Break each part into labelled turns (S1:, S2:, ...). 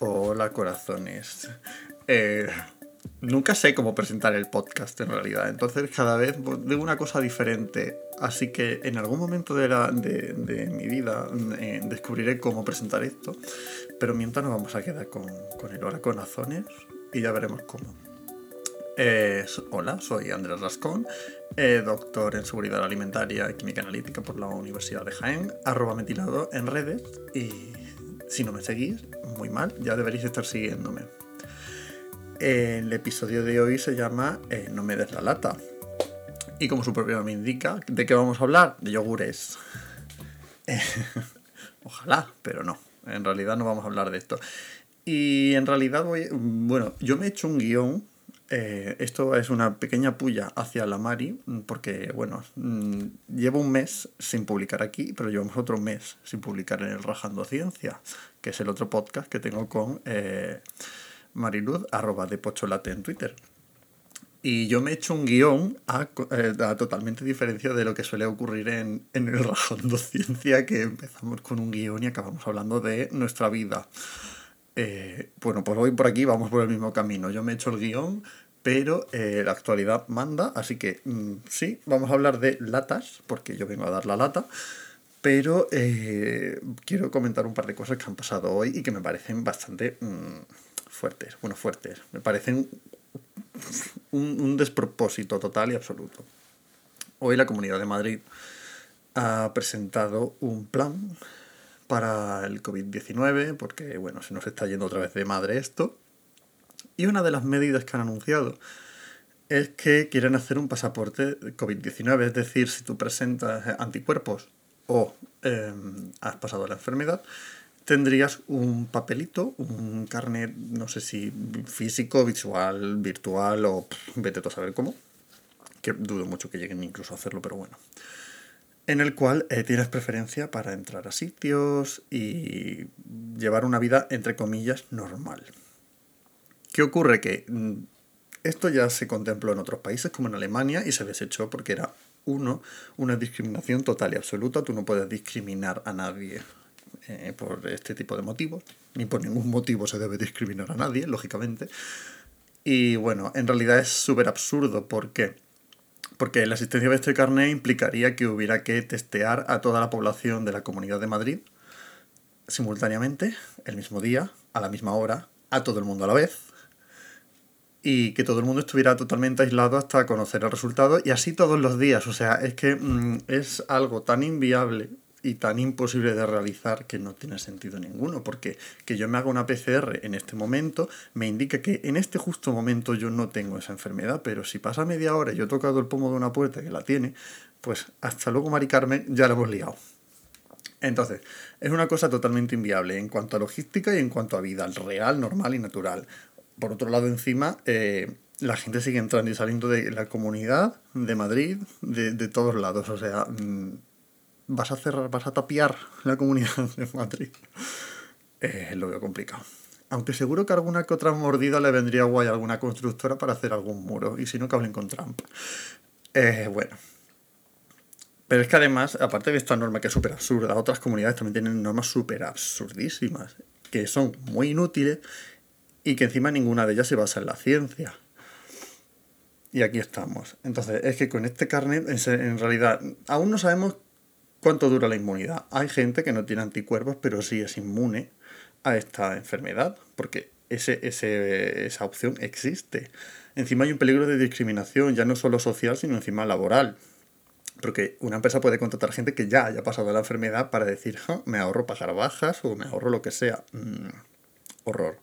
S1: Hola corazones. Eh, nunca sé cómo presentar el podcast en realidad, entonces cada vez digo una cosa diferente. Así que en algún momento de, la, de, mi vida eh, descubriré cómo presentar esto, pero mientras nos vamos a quedar con, con el Hola corazones y ya veremos cómo. Hola, soy Andrés Rascón, eh, doctor en seguridad alimentaria y química analítica por la Universidad de Jaén, arroba metilado en redes y si no me seguís, muy mal, ya deberéis estar siguiéndome. El episodio de hoy se llama eh, No me des la lata. Y como su propio nombre indica, ¿de qué vamos a hablar? De yogures. ojalá, pero no. En realidad no vamos a hablar de esto. Y en realidad voy... Bueno, yo me he hecho un guion eh, esto es una pequeña puya hacia la Mari, porque, bueno, mm, llevo un mes sin publicar aquí, pero llevamos otro mes sin publicar en el Rajando Ciencia, que es el otro podcast que tengo con eh, Mariluz, arroba de Pocholate en Twitter. Y yo me he hecho un guion a, eh, totalmente diferencia de lo que suele ocurrir en, en el Rajando Ciencia, que empezamos con un guion y acabamos hablando de nuestra vida. Eh, bueno, pues hoy por aquí vamos por el mismo camino. Yo me he hecho el guion, pero eh, la actualidad manda, así que mm, sí, vamos a hablar de latas, porque yo vengo a dar la lata, pero eh, quiero comentar un par de cosas que han pasado hoy y que me parecen bastante mm, fuertes, bueno, fuertes, me parecen un, un despropósito total y absoluto. Hoy la Comunidad de Madrid ha presentado un plan para el COVID-19, porque bueno, se nos está yendo otra vez de madre esto. Y una de las medidas que han anunciado es que quieren hacer un pasaporte COVID-19, es decir, si tú presentas anticuerpos o em, has pasado la enfermedad, tendrías un papelito, un carnet, no sé si físico, visual, virtual o vete tú a saber cómo, que dudo mucho que lleguen incluso a hacerlo, pero bueno en el cual eh, tienes preferencia para entrar a sitios y llevar una vida, entre comillas, normal. ¿Qué ocurre? Que mm, esto ya se contempló en otros países, como en Alemania, y se desechó porque era, uno, una discriminación total y absoluta. Tú no puedes discriminar a nadie eh, por este tipo de motivos, ni por ningún motivo se debe discriminar a nadie, lógicamente. Y bueno, en realidad es súper absurdo porque porque la existencia de este carnet implicaría que hubiera que testear a toda la población de la Comunidad de Madrid simultáneamente, el mismo día, a la misma hora, a todo el mundo a la vez, y que todo el mundo estuviera totalmente aislado hasta conocer el resultado, y así todos los días. O sea, es que mm, es algo tan inviable y tan imposible de realizar que no tiene sentido ninguno, porque que yo me haga una PCR en este momento me indica que en este justo momento yo no tengo esa enfermedad, pero si pasa media hora y yo he tocado el pomo de una puerta que la tiene, pues hasta luego Mari Carmen, ya la hemos liado. Entonces, es una cosa totalmente inviable en cuanto a logística y en cuanto a vida real, normal y natural. Por otro lado, encima, eh, la gente sigue entrando y saliendo de la comunidad, de Madrid, de, de todos lados. O sea, mm, vas a cerrar, vas a tapiar la comunidad de Madrid. Eh, lo veo complicado. Aunque seguro que alguna que otra mordida le vendría guay a alguna constructora para hacer algún muro. Y si no, que hablen con Trump. Eh, bueno. Pero es que además, aparte de esta norma que es súper absurda, otras comunidades también tienen normas súper absurdísimas. Que son muy inútiles y que encima ninguna de ellas se basa en la ciencia. Y aquí estamos. Entonces, es que con este carnet, en realidad, aún no sabemos ¿Cuánto dura la inmunidad? Hay gente que no tiene anticuerpos, pero sí es inmune a esta enfermedad, porque ese, esa opción existe. Encima hay un peligro de discriminación, ya no solo social, sino encima laboral. Porque una empresa puede contratar gente que ya haya pasado la enfermedad para decir, me ahorro pagar bajas o me ahorro lo que sea. Mm, horror.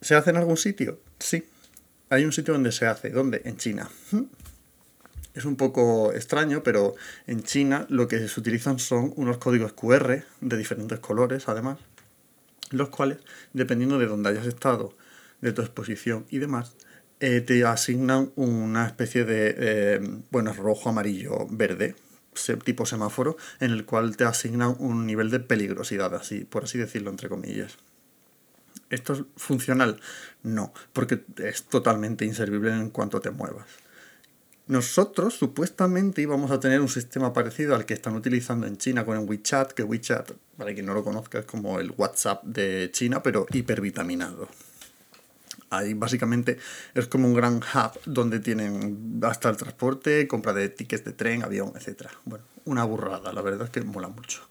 S1: ¿Se hace en algún sitio? Sí. Hay un sitio donde se hace. ¿Dónde? En China. Es un poco extraño, pero en China lo que se utilizan son unos códigos QR de diferentes colores, además, los cuales, dependiendo de dónde hayas estado, de tu exposición y demás, eh, te asignan una especie de, eh, bueno, rojo, amarillo, verde, tipo semáforo, en el cual te asignan un nivel de peligrosidad, así, por así decirlo, entre comillas. ¿Esto es funcional? No, porque es totalmente inservible en cuanto te muevas. Nosotros supuestamente íbamos a tener un sistema parecido al que están utilizando en China con el WeChat, que WeChat, para quien no lo conozca, es como el WhatsApp de China, pero hipervitaminado. Ahí básicamente es como un gran hub donde tienen hasta el transporte, compra de tickets de tren, avión, etc. Bueno, una burrada, la verdad es que mola mucho.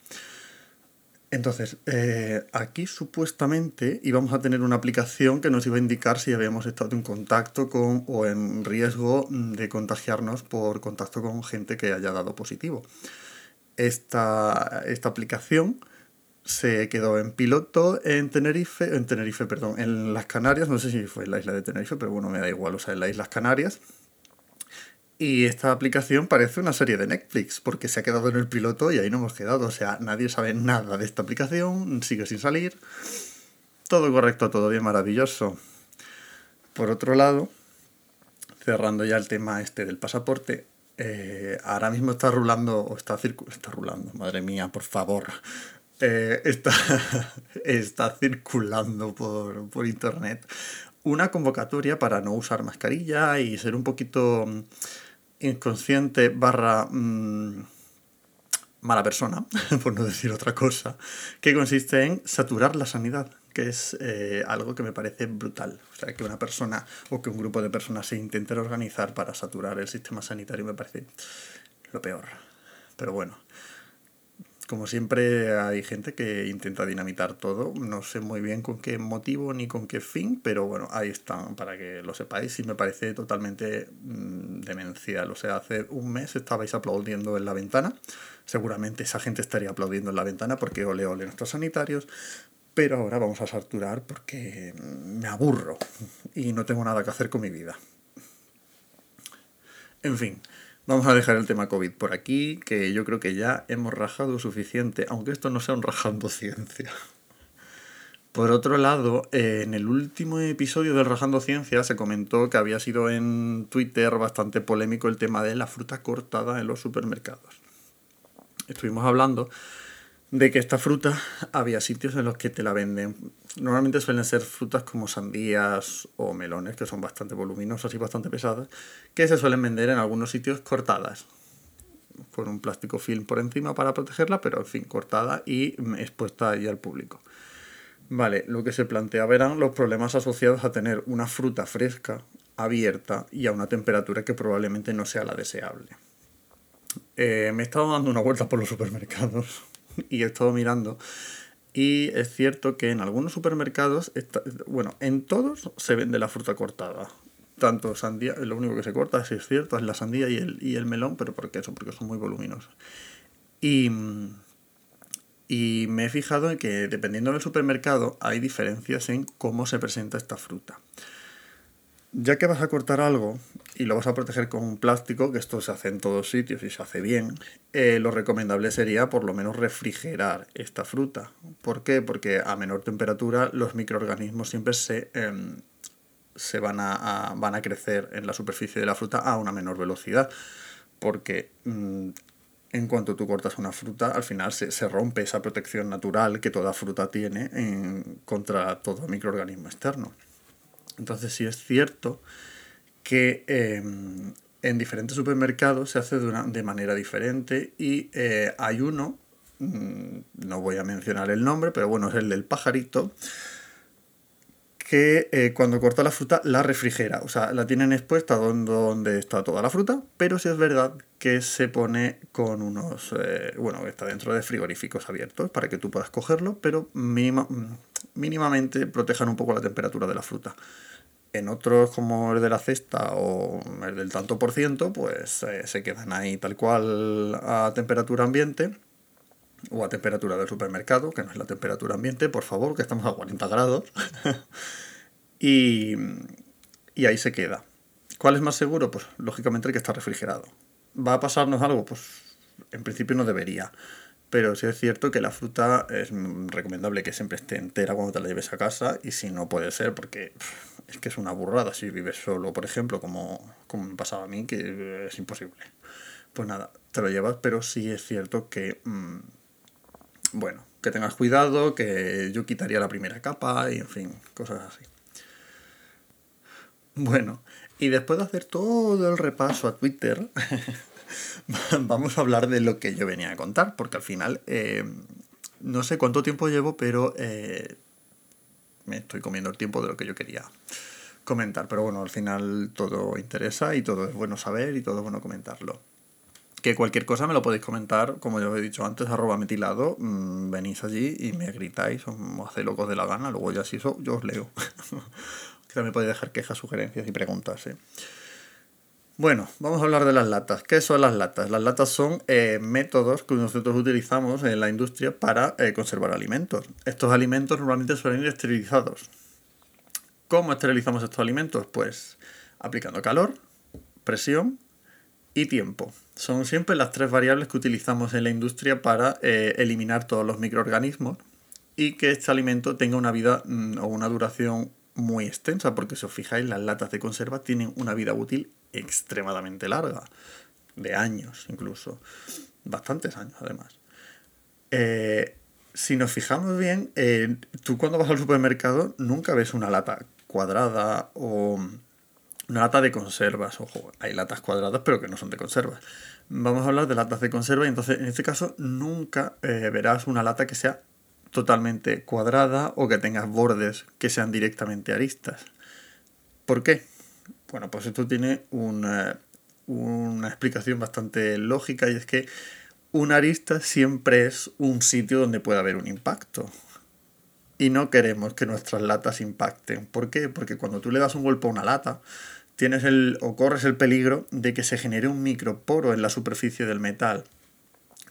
S1: Entonces, eh, aquí supuestamente íbamos a tener una aplicación que nos iba a indicar si habíamos estado en contacto con o en riesgo de contagiarnos por contacto con gente que haya dado positivo. Esta, esta aplicación se quedó en piloto en Tenerife, en Tenerife, perdón, en las Canarias, no sé si fue en la isla de Tenerife, pero bueno, me da igual, o sea, en las Islas Canarias. Y esta aplicación parece una serie de Netflix, porque se ha quedado en el piloto y ahí no hemos quedado. O sea, nadie sabe nada de esta aplicación, sigue sin salir. Todo correcto, todo bien, maravilloso. Por otro lado, cerrando ya el tema este del pasaporte, eh, ahora mismo está rulando, o está circulando, está rulando, madre mía, por favor. Eh, está, está circulando por, por internet una convocatoria para no usar mascarilla y ser un poquito inconsciente barra mm, mala persona, por no decir otra cosa, que consiste en saturar la sanidad, que es eh, algo que me parece brutal. O sea, que una persona o que un grupo de personas se intenten organizar para saturar el sistema sanitario me parece lo peor. Pero bueno, como siempre hay gente que intenta dinamitar todo, no sé muy bien con qué motivo ni con qué fin, pero bueno, ahí están para que lo sepáis y me parece totalmente mm, demencial. O sea, hace un mes estabais aplaudiendo en la ventana, seguramente esa gente estaría aplaudiendo en la ventana porque ole ole nuestros sanitarios, pero ahora vamos a saturar porque me aburro y no tengo nada que hacer con mi vida. En fin. Vamos a dejar el tema COVID por aquí, que yo creo que ya hemos rajado suficiente, aunque esto no sea un rajando ciencia. Por otro lado, en el último episodio del Rajando Ciencia se comentó que había sido en Twitter bastante polémico el tema de la fruta cortada en los supermercados. Estuvimos hablando de que esta fruta había sitios en los que te la venden. Normalmente suelen ser frutas como sandías o melones, que son bastante voluminosas y bastante pesadas, que se suelen vender en algunos sitios cortadas, con un plástico film por encima para protegerla, pero en fin, cortada y expuesta ahí al público. Vale, lo que se plantea verán los problemas asociados a tener una fruta fresca, abierta y a una temperatura que probablemente no sea la deseable. Eh, me he estado dando una vuelta por los supermercados y he estado mirando. Y es cierto que en algunos supermercados, bueno, en todos se vende la fruta cortada. Tanto sandía, lo único que se corta, si es cierto, es la sandía y el, y el melón, pero ¿por eso? Porque son muy voluminosos. Y, y me he fijado en que dependiendo del supermercado hay diferencias en cómo se presenta esta fruta. Ya que vas a cortar algo y lo vas a proteger con un plástico, que esto se hace en todos sitios y se hace bien, eh, lo recomendable sería por lo menos refrigerar esta fruta. ¿Por qué? Porque a menor temperatura los microorganismos siempre se, em, se van, a, van a crecer en la superficie de la fruta a una menor velocidad. Porque mm, en cuanto tú cortas una fruta, al final se, se, rompe esa protección natural que toda fruta tiene en, contra todo microorganismo externo. Entonces sí es cierto que em, en diferentes supermercados se hace de, de manera diferente y eh, hay uno, mm, no voy a mencionar el nombre, pero bueno, es el del pajarito, que eh, cuando corta la fruta la refrigera, o sea, la tienen expuesta donde, está toda la fruta, pero sí es verdad que se pone con unos, eh, bueno, está dentro de frigoríficos abiertos para que tú puedas cogerlo, pero mínimamente protejan un poco la temperatura de la fruta. En otros, como el de la cesta o el del tanto por ciento, pues eh, se quedan ahí tal cual a temperatura ambiente o a temperatura del supermercado, que no es la temperatura ambiente, por favor, que estamos a 40 grados. y, y ahí se queda. ¿Cuál es más seguro? Pues lógicamente el que está refrigerado. ¿Va a pasarnos algo? Pues en principio no debería. Pero sí es cierto que la fruta es recomendable que siempre esté entera cuando te la lleves a casa y si no puede ser porque es que es una burrada si vives solo, por ejemplo, como, como me pasaba a mí, que es imposible. Pues nada, te lo llevas, pero sí es cierto que, mm, bueno, que tengas cuidado, que yo quitaría la primera capa y en fin, cosas así. Bueno, y después de hacer todo el repaso a Twitter, vamos a hablar de lo que yo venía a contar, porque al final eh, no sé cuánto tiempo llevo, pero eh, me estoy comiendo el tiempo de lo que yo quería comentar. Pero bueno, al final todo interesa y todo es bueno saber y todo es bueno comentarlo. Que cualquier cosa me lo podéis comentar, como ya os he dicho antes, arroba metilado, mm, venís allí y me gritáis o me hacéis locos de la gana, luego ya si eso yo os leo. También podéis dejar quejas, sugerencias y preguntas. ¿eh? Bueno, vamos a hablar de las latas. ¿Qué son las latas? Las latas son eh, métodos que nosotros utilizamos en la industria para eh, conservar alimentos. Estos alimentos normalmente suelen ir esterilizados. ¿Cómo esterilizamos estos alimentos? Pues aplicando calor, presión y tiempo. Son siempre las tres variables que utilizamos en la industria para eh, eliminar todos los microorganismos y que este alimento tenga una vida mm, o una duración muy extensa, porque si os fijáis, las latas de conserva tienen una vida útil extremadamente larga, de años incluso, bastantes años además. Eh, si nos fijamos bien, eh, tú cuando vas al supermercado nunca ves una lata cuadrada o una lata de conservas, ojo, hay latas cuadradas pero que no son de conservas. Vamos a hablar de latas de conserva y entonces en este caso nunca eh, verás una lata que sea totalmente cuadrada o que tenga bordes que sean directamente aristas. ¿Por qué? Bueno, pues esto tiene una, una explicación bastante lógica y es que una arista siempre es un sitio donde puede haber un impacto y no queremos que nuestras latas impacten. ¿Por qué? Porque cuando tú le das un golpe a una lata, tienes el, o corres el peligro de que se genere un microporo en la superficie del metal.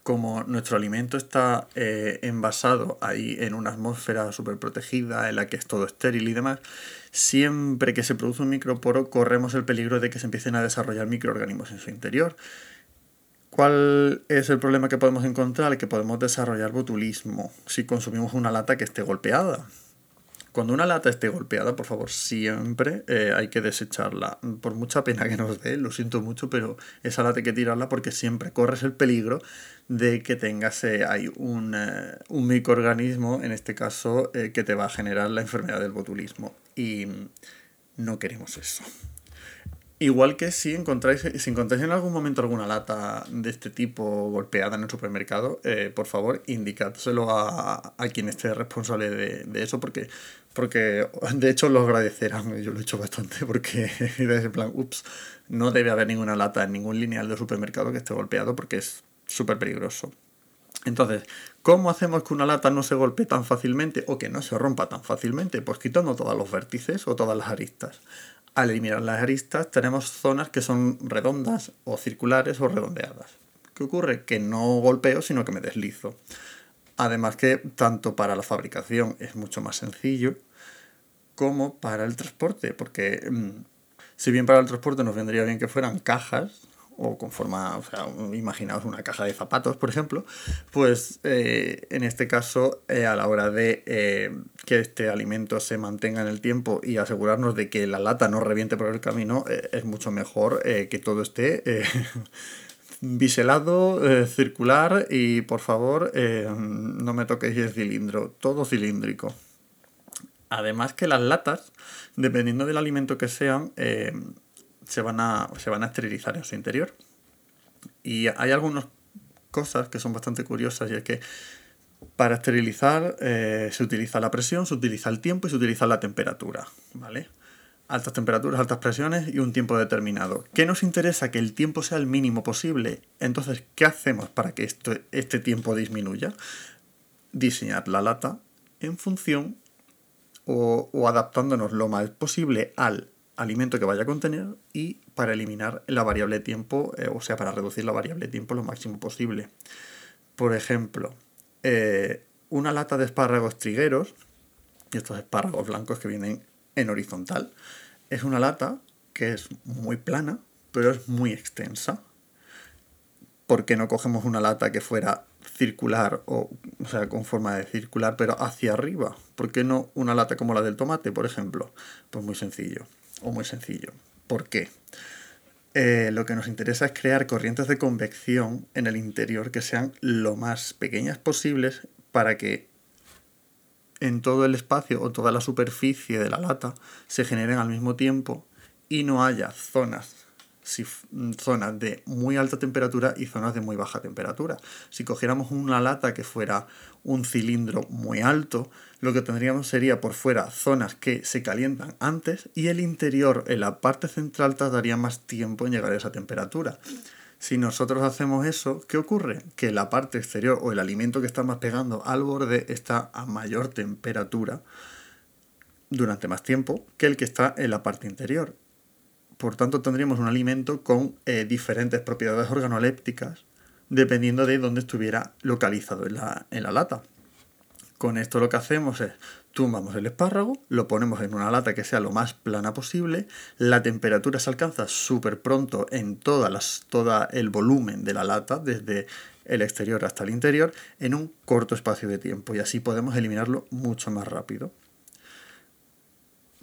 S1: Como nuestro alimento está eh, envasado ahí en una atmósfera súper protegida, en la que es todo estéril y demás, siempre que se produce un microporo corremos el peligro de que se empiecen a desarrollar microorganismos en su interior. ¿Cuál es el problema que podemos encontrar? Que podemos desarrollar botulismo si consumimos una lata que esté golpeada. Cuando una lata esté golpeada, por favor, siempre eh, hay que desecharla. Por mucha pena que nos dé, lo siento mucho, pero esa lata hay que tirarla porque siempre corres el peligro de que tengas eh, un, eh, un, microorganismo, en este caso, que te va a generar la enfermedad del botulismo. Y no queremos eso. Igual que si encontráis, si encontráis en algún momento alguna lata de este tipo golpeada en el supermercado, eh, por favor, indicádselo a, a, quien esté responsable de, de, eso, porque, porque de hecho lo agradecerán. Yo lo he hecho bastante, porque en plan, ups, no debe haber ninguna lata en ningún lineal de supermercado que esté golpeado, porque es súper peligroso. Entonces, ¿cómo hacemos que una lata no se golpee tan fácilmente o que no se rompa tan fácilmente? Pues quitando todos los vértices o todas las aristas. Al eliminar las aristas tenemos zonas que son redondas o circulares o redondeadas. ¿Qué ocurre? Que no golpeo, sino que me deslizo. Además que tanto para la fabricación es mucho más sencillo como para el transporte, porque mm, si bien para el transporte nos vendría bien que fueran cajas, o con forma, o sea, imaginaos una caja de zapatos, por ejemplo, pues eh, en este caso, eh, a la hora de eh, que este alimento se mantenga en el tiempo y asegurarnos de que la lata no reviente por el camino, es mucho mejor que todo esté biselado, circular y por favor no me toquéis el cilindro, todo cilíndrico. Además que las latas, dependiendo del alimento que sean, se van a, se van a esterilizar en su interior. Y hay algunas cosas que son bastante curiosas y es que para esterilizar eh, se utiliza la presión, se utiliza el tiempo y se utiliza la temperatura, ¿vale? Altas temperaturas, altas presiones y un tiempo determinado. ¿Qué nos interesa? Que el tiempo sea el mínimo posible. Entonces, ¿qué hacemos para que este tiempo disminuya? Diseñar la lata en función o, o adaptándonos lo más posible al alimento que vaya a contener y para eliminar la variable tiempo, eh, o sea, para reducir la variable tiempo lo máximo posible. Por ejemplo, eh, una lata de espárragos trigueros, estos espárragos blancos que vienen en horizontal, es una lata que es muy plana, pero es muy extensa. ¿Por qué no cogemos una lata que fuera circular, o, o sea, con forma de circular, pero hacia arriba? ¿Por qué no una lata como la del tomate, por ejemplo? Pues muy sencillo o muy sencillo. ¿Por qué? Eh, lo que nos interesa es crear corrientes de convección en el interior que sean lo más pequeñas posibles para que en todo el espacio o toda la superficie de la lata se generen al mismo tiempo y no haya zonas zonas de muy alta temperatura y zonas de muy baja temperatura. Si cogiéramos una lata que fuera un cilindro muy alto, lo que tendríamos sería por fuera zonas que se calientan antes y el interior en la parte central tardaría más tiempo en llegar a esa temperatura. Si nosotros hacemos eso, ¿qué ocurre? Que la parte exterior o el alimento que está más pegando al borde está a mayor temperatura durante más tiempo que el que está en la parte interior. Por tanto, tendríamos un alimento con eh, diferentes propiedades organolépticas dependiendo de dónde estuviera localizado en la, en la lata. Con esto lo que hacemos es tumbamos el espárrago, lo ponemos en una lata que sea lo más plana posible, la temperatura se alcanza súper pronto en todas las, todo el volumen de la lata, desde el exterior hasta el interior, en un corto espacio de tiempo y así podemos eliminarlo mucho más rápido.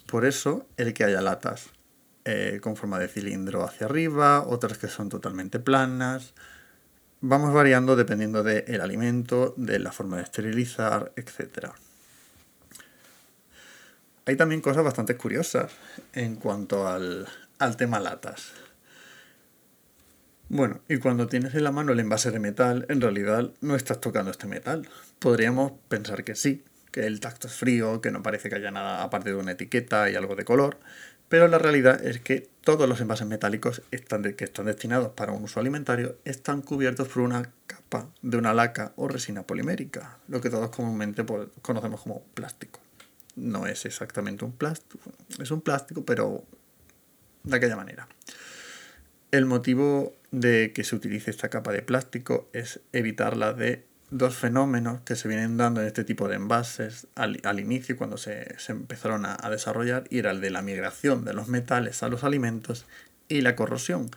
S1: Por eso el que haya latas eh, con forma de cilindro hacia arriba, otras que son totalmente planas, vamos variando dependiendo del alimento, de la forma de esterilizar, etc. Hay también cosas bastante curiosas en cuanto al, tema latas. Bueno, y cuando tienes en la mano el envase de metal, en realidad no estás tocando este metal. Podríamos pensar que sí, que el tacto es frío, que no parece que haya nada aparte de una etiqueta y algo de color, pero la realidad es que todos los envases metálicos que están destinados para un uso alimentario están cubiertos por una capa de una laca o resina polimérica, lo que todos comúnmente pues, conocemos como plástico no es exactamente un plástico, es un plástico, pero de aquella manera. El motivo de que se utilice esta capa de plástico es evitar la de dos fenómenos que se vienen dando en este tipo de envases al, inicio cuando se, empezaron a, a, desarrollar y era el de la migración de los metales a los alimentos y la corrosión.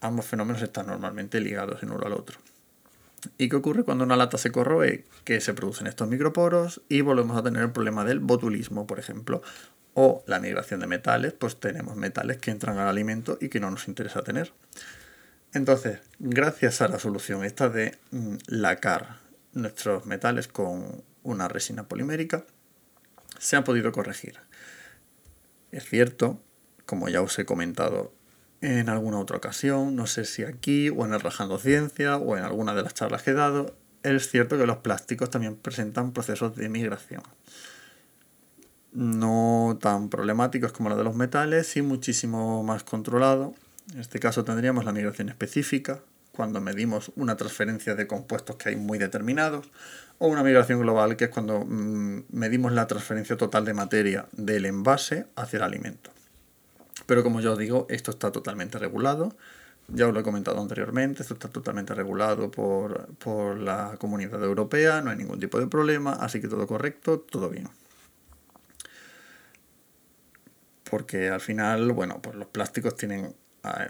S1: Ambos fenómenos están normalmente ligados en uno al otro. ¿Y qué ocurre cuando una lata se corroe? Que se producen estos microporos y volvemos a tener el problema del botulismo, por ejemplo. O la migración de metales, pues tenemos metales que entran al alimento y que no nos interesa tener. Entonces, gracias a la solución esta de mm, lacar nuestros metales con una resina polimérica, se ha podido corregir. Es cierto, como ya os he comentado en alguna otra ocasión, no sé si aquí o en el Rajando Ciencia o en alguna de las charlas que he dado, es cierto que los plásticos también presentan procesos de migración. No tan problemáticos como los de los metales, y muchísimo más controlado. En este caso tendríamos la migración específica, cuando medimos una transferencia de compuestos que hay muy determinados, o una migración global, que es cuando mm, medimos la transferencia total de materia del envase hacia el alimento. Pero como yo os digo, esto está totalmente regulado. Ya os lo he comentado anteriormente, esto está totalmente regulado por, por la comunidad europea, no hay ningún tipo de problema, así que todo correcto, todo bien. Porque al final, bueno, pues los plásticos tienen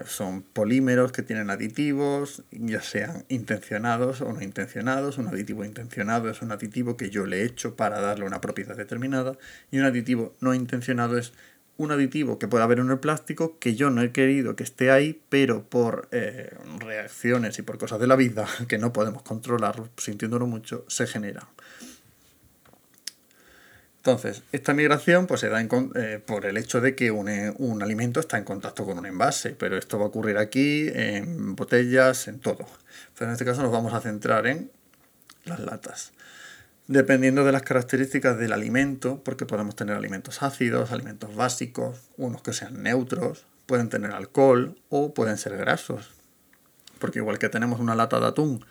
S1: son polímeros que tienen aditivos, ya sean intencionados o no intencionados. Un aditivo intencionado es un aditivo que yo le he hecho para darle una propiedad determinada y un aditivo no intencionado es un aditivo que puede haber en el plástico que yo no he querido que esté ahí, pero por eh, reacciones y por cosas de la vida que no podemos controlar, sintiéndolo mucho, se genera. Entonces, esta migración pues, se da eh, por el hecho de que un, eh, un, alimento está en contacto con un envase, pero esto va a ocurrir aquí, en botellas, en todo. Pero en este caso nos vamos a centrar en las latas dependiendo de las características del alimento, porque podemos tener alimentos ácidos, alimentos básicos, unos que sean neutros, pueden tener alcohol o pueden ser grasos. Porque igual que tenemos una lata de atún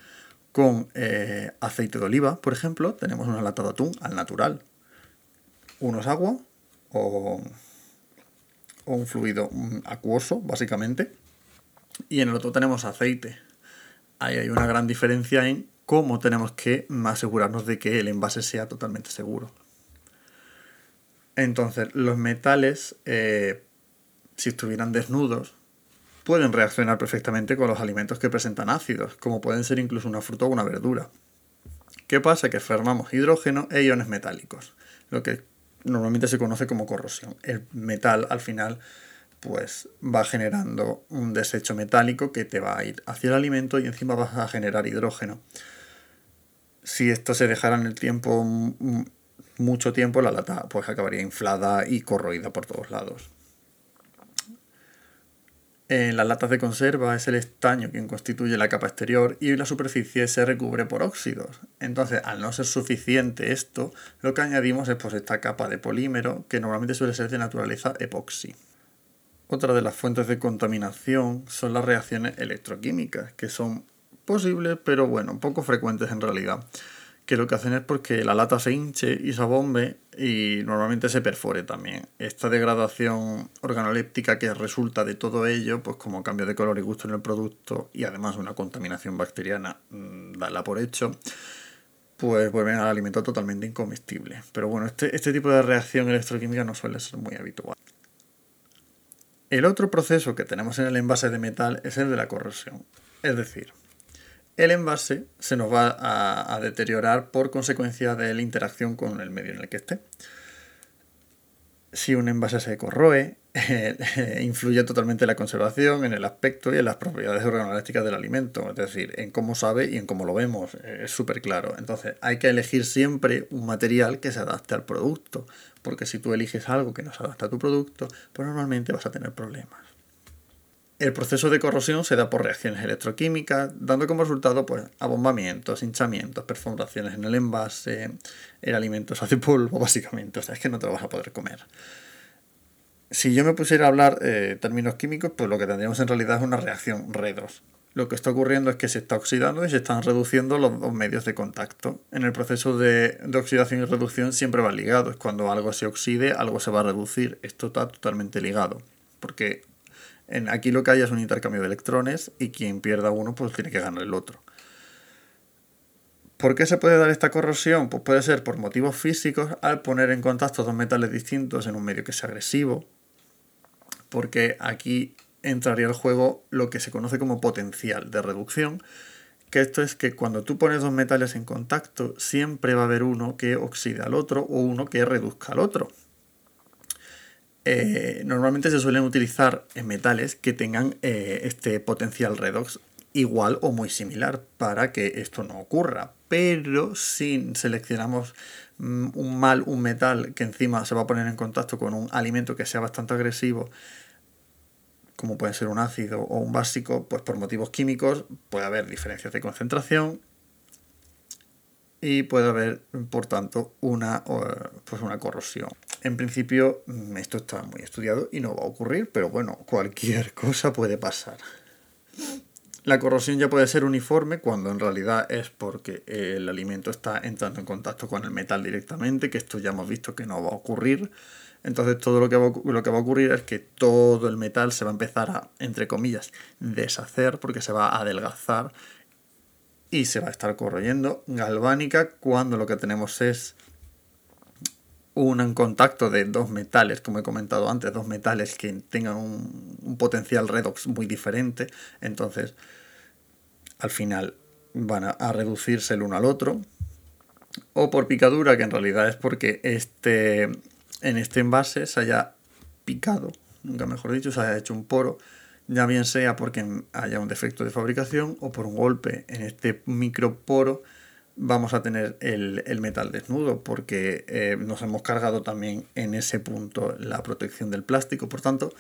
S1: con eh, aceite de oliva, por ejemplo, tenemos una lata de atún al natural. Uno es agua o, o un fluido acuoso, básicamente. Y en el otro tenemos aceite. Ahí hay una gran diferencia en cómo tenemos que asegurarnos de que el envase sea totalmente seguro. Entonces, los metales, eh, si estuvieran desnudos, pueden reaccionar perfectamente con los alimentos que presentan ácidos, como pueden ser incluso una fruta o una verdura. ¿Qué pasa? Que formamos hidrógeno e iones metálicos, lo que normalmente se conoce como corrosión. El metal al final pues va generando un desecho metálico que te va a ir hacia el alimento y encima vas a generar hidrógeno. Si esto se dejara en el tiempo mucho tiempo, la lata pues acabaría inflada y corroída por todos lados. En las latas de conserva es el estaño quien constituye la capa exterior y la superficie se recubre por óxidos. Entonces, al no ser suficiente esto, lo que añadimos es pues, esta capa de polímero que normalmente suele ser de naturaleza epoxi. Otra de las fuentes de contaminación son las reacciones electroquímicas, que son posibles, pero bueno, poco frecuentes en realidad que lo que hacen es porque la lata se hinche y se bombe y normalmente se perfore también. Esta degradación organoléptica que resulta de todo ello, pues como cambio de color y gusto en el producto y además una contaminación bacteriana, mm, dala por hecho, pues vuelven al alimento totalmente incomestible. Pero bueno, este, este tipo de reacción electroquímica no suele ser muy habitual. El otro proceso que tenemos en el envase de metal es el de la corrosión. Es decir, el envase se nos va a, deteriorar por consecuencia de la interacción con el medio en el que esté. Si un envase se corroe, influye totalmente en la conservación, en el aspecto y en las propiedades organolépticas del alimento, es decir, en cómo sabe y en cómo lo vemos, es súper claro. Entonces hay que elegir siempre un material que se adapte al producto, porque si tú eliges algo que no se adapta a tu producto, pues normalmente vas a tener problemas. El proceso de corrosión se da por reacciones electroquímicas, dando como resultado pues, abombamientos, hinchamientos, perforaciones en el envase, el alimento se hace polvo, básicamente. O sea, es que no te lo vas a poder comer. Si yo me pusiera a hablar eh, términos químicos, pues lo que tendríamos en realidad es una reacción redos. Lo que está ocurriendo es que se está oxidando y se están reduciendo los dos medios de contacto. En el proceso de, de oxidación y reducción siempre van ligados. Cuando algo se oxide, algo se va a reducir. Esto está totalmente ligado. Porque aquí lo que hay es un intercambio de electrones y quien pierda uno pues tiene que ganar el otro. ¿Por qué se puede dar esta corrosión? Pues puede ser por motivos físicos al poner en contacto dos metales distintos en un medio que sea agresivo, porque aquí entraría el juego lo que se conoce como potencial de reducción, que esto es que cuando tú pones dos metales en contacto siempre va a haber uno que oxida al otro o uno que reduzca al otro. Eh, normalmente se suelen utilizar metales que tengan eh, este potencial redox igual o muy similar para que esto no ocurra. Pero si seleccionamos mm, un mal, un metal que encima se va a poner en contacto con un alimento que sea bastante agresivo, como puede ser un ácido o un básico, pues por motivos químicos puede haber diferencias de concentración y puede haber, por tanto, una, pues una corrosión. En principio, mm, esto está muy estudiado y no va a ocurrir, pero bueno, cualquier cosa puede pasar. La corrosión ya puede ser uniforme cuando en realidad es porque el alimento está entrando en contacto con el metal directamente, que esto ya hemos visto que no va a ocurrir. Entonces todo lo que, va, lo que va a ocurrir es que todo el metal se va a empezar a, entre comillas, deshacer porque se va a adelgazar y se va a estar corroyendo galvánica cuando lo que tenemos es un contacto de dos metales, como he comentado antes, dos metales que tengan un, potencial redox muy diferente, entonces al final van a, reducirse el uno al otro, o por picadura, que en realidad es porque este, en este envase se haya picado, nunca mejor dicho, se haya hecho un poro, ya bien sea porque haya un defecto de fabricación o por un golpe en este microporo vamos a tener el, metal desnudo porque eh, nos hemos cargado también en ese punto la protección del plástico, por tanto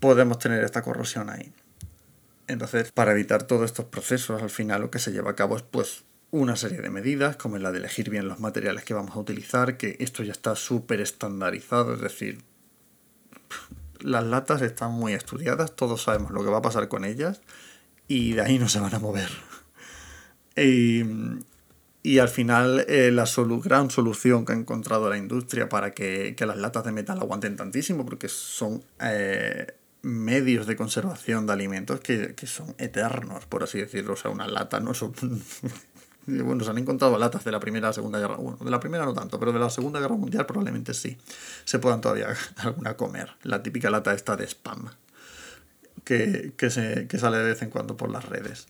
S1: podemos tener esta corrosión ahí. Entonces, para evitar todos estos procesos, al final lo que se lleva a cabo es pues una serie de medidas, como la de elegir bien los materiales que vamos a utilizar, que esto ya está súper estandarizado, es decir, las latas están muy estudiadas, todos sabemos lo que va a pasar con ellas y de ahí no se van a mover. Y, al final eh, la gran solución que ha encontrado la industria para que, las latas de metal aguanten tantísimo, porque son eh, medios de conservación de alimentos que, que, son eternos, por así decirlo. O sea, una lata no son bueno, se han encontrado latas de la Primera y Segunda Guerra, bueno, de la Primera no tanto, pero de la Segunda Guerra Mundial probablemente sí, se puedan todavía alguna comer. La típica lata esta de spam, que, se, sale de vez en cuando por las redes.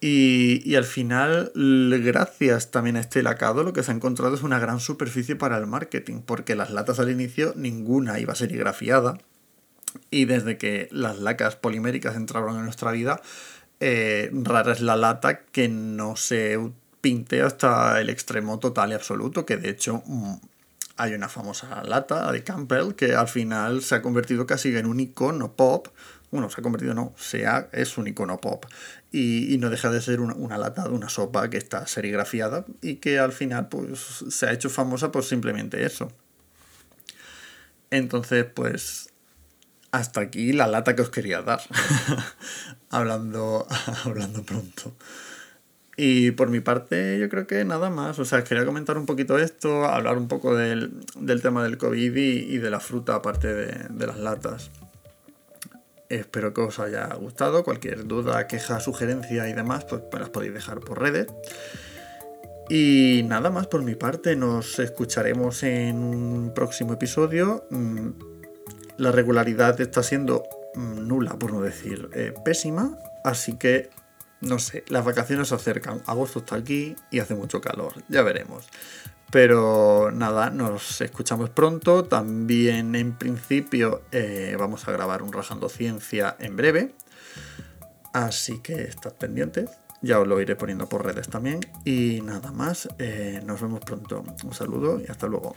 S1: Y, y, al final, gracias también a este lacado, lo que se ha encontrado es una gran superficie para el marketing, porque las latas al inicio ninguna iba serigrafiada. Y desde que las lacas poliméricas entraron en nuestra vida, eh, rara es la lata que no se pinte hasta el extremo total y absoluto, que de hecho mm, hay una famosa lata de Campbell que al final se ha convertido casi en un icono pop, bueno, se ha convertido, no, sea, es un icono pop. Y, no deja de ser una, lata de una sopa que está serigrafiada y que al final pues se ha hecho famosa por simplemente eso. Entonces, pues hasta aquí la lata que os quería dar. hablando, hablando pronto. Y por mi parte, yo creo que nada más. O sea, quería comentar un poquito esto, hablar un poco del, tema del COVID y, de la fruta, aparte de, las latas. Espero que os haya gustado. Cualquier duda, queja, sugerencia y demás, pues las podéis dejar por redes. Y nada más por mi parte, nos escucharemos en un próximo episodio. Mm, la regularidad está siendo nula, por no decir eh, pésima, así que no sé, las vacaciones se acercan, agosto está aquí y hace mucho calor, ya veremos. Pero nada, nos escuchamos pronto. También en principio eh, vamos a grabar un Rajando Ciencia en breve. Así que estad pendientes. Ya os lo iré poniendo por redes también. Y nada más, eh, nos vemos pronto. Un saludo y hasta luego.